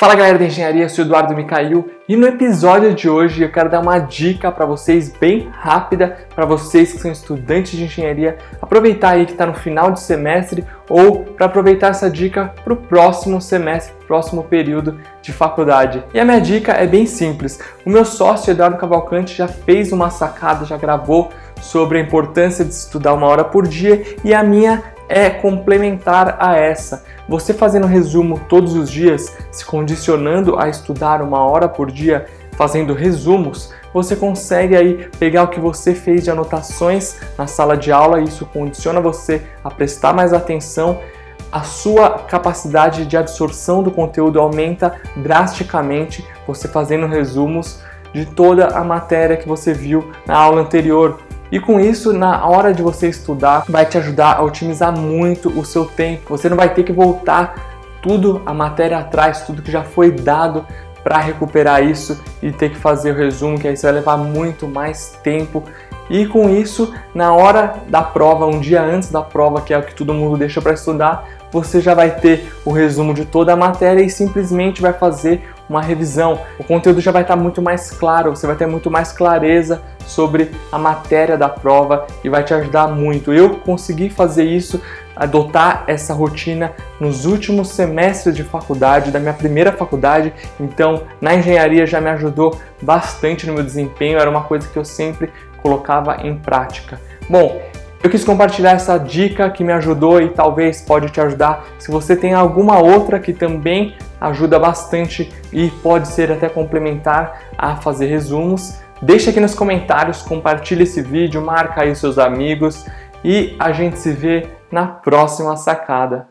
Fala galera da engenharia, eu sou Eduardo Micail e no episódio de hoje eu quero dar uma dica para vocês bem rápida para vocês que são estudantes de engenharia aproveitar aí que está no final de semestre ou para aproveitar essa dica para o próximo semestre, próximo período de faculdade. E a minha dica é bem simples. O meu sócio Eduardo Cavalcante já fez uma sacada, já gravou sobre a importância de estudar uma hora por dia e a minha é complementar a essa. Você fazendo resumo todos os dias, se condicionando a estudar uma hora por dia, fazendo resumos, você consegue aí pegar o que você fez de anotações na sala de aula e isso condiciona você a prestar mais atenção. A sua capacidade de absorção do conteúdo aumenta drasticamente você fazendo resumos de toda a matéria que você viu na aula anterior. E com isso, na hora de você estudar, vai te ajudar a otimizar muito o seu tempo. Você não vai ter que voltar tudo a matéria atrás, tudo que já foi dado para recuperar isso e ter que fazer o resumo, que aí você vai levar muito mais tempo. E com isso, na hora da prova, um dia antes da prova, que é o que todo mundo deixa para estudar, você já vai ter o resumo de toda a matéria e simplesmente vai fazer uma revisão. O conteúdo já vai estar muito mais claro, você vai ter muito mais clareza sobre a matéria da prova e vai te ajudar muito. Eu consegui fazer isso, adotar essa rotina nos últimos semestres de faculdade, da minha primeira faculdade, então na engenharia já me ajudou bastante no meu desempenho, era uma coisa que eu sempre colocava em prática. Bom, eu quis compartilhar essa dica que me ajudou e talvez pode te ajudar. Se você tem alguma outra que também ajuda bastante e pode ser até complementar a fazer resumos, deixa aqui nos comentários, compartilha esse vídeo, marca aí seus amigos e a gente se vê na próxima sacada.